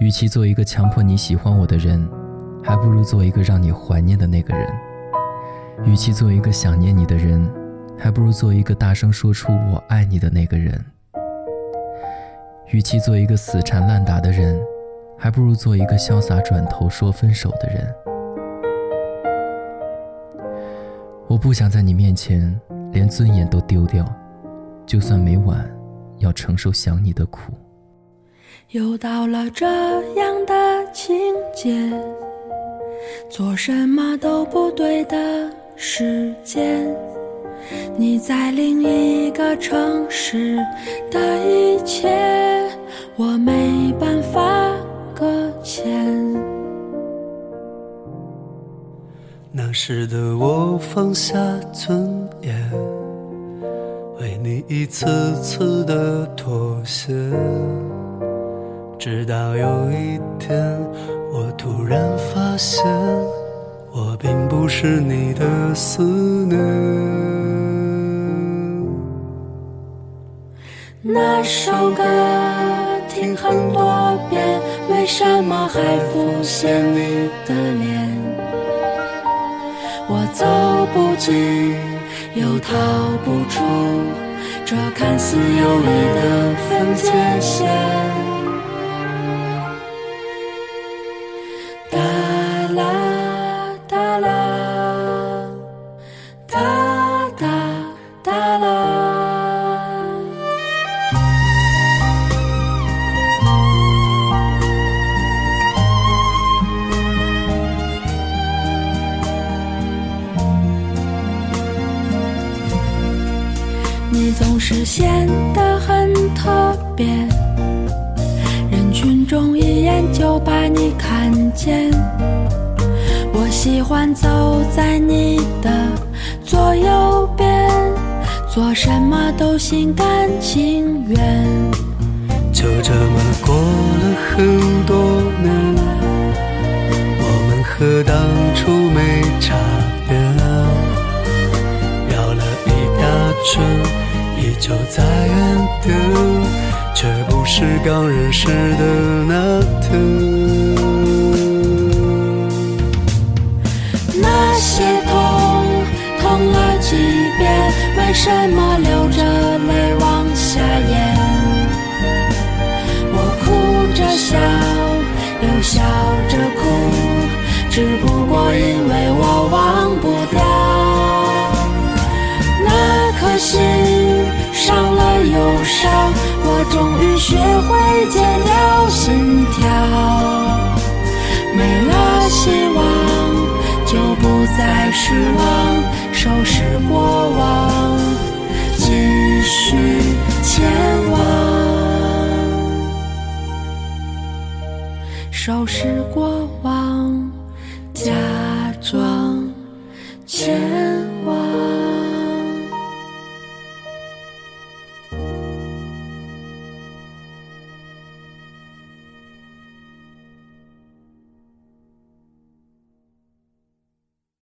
与其做一个强迫你喜欢我的人，还不如做一个让你怀念的那个人；与其做一个想念你的人，还不如做一个大声说出我爱你的那个人；与其做一个死缠烂打的人，还不如做一个潇洒转头说分手的人。我不想在你面前连尊严都丢掉，就算每晚要承受想你的苦。又到了这样的情节，做什么都不对的时间。你在另一个城市的一切，我没办法搁浅。那时的我放下尊严，为你一次次的妥协，直到有一天，我突然发现，我并不是你的思念。那首歌听很多遍，为什么还浮现你的脸？我走不进，又逃不出这看似友谊的分界线。你总是显得很特别，人群中一眼就把你看见。我喜欢走在你的左右边，做什么都心甘情愿。就这么过了很多年，我们和当初没差依旧在原地，却不是刚认识的那天。那些痛痛了几遍，为什么流着泪往下咽？我哭着笑，又笑着哭，只不过因为我终于学会戒掉心跳。没了希望，就不再失望，收拾过往，继续前往。收拾过往，假装前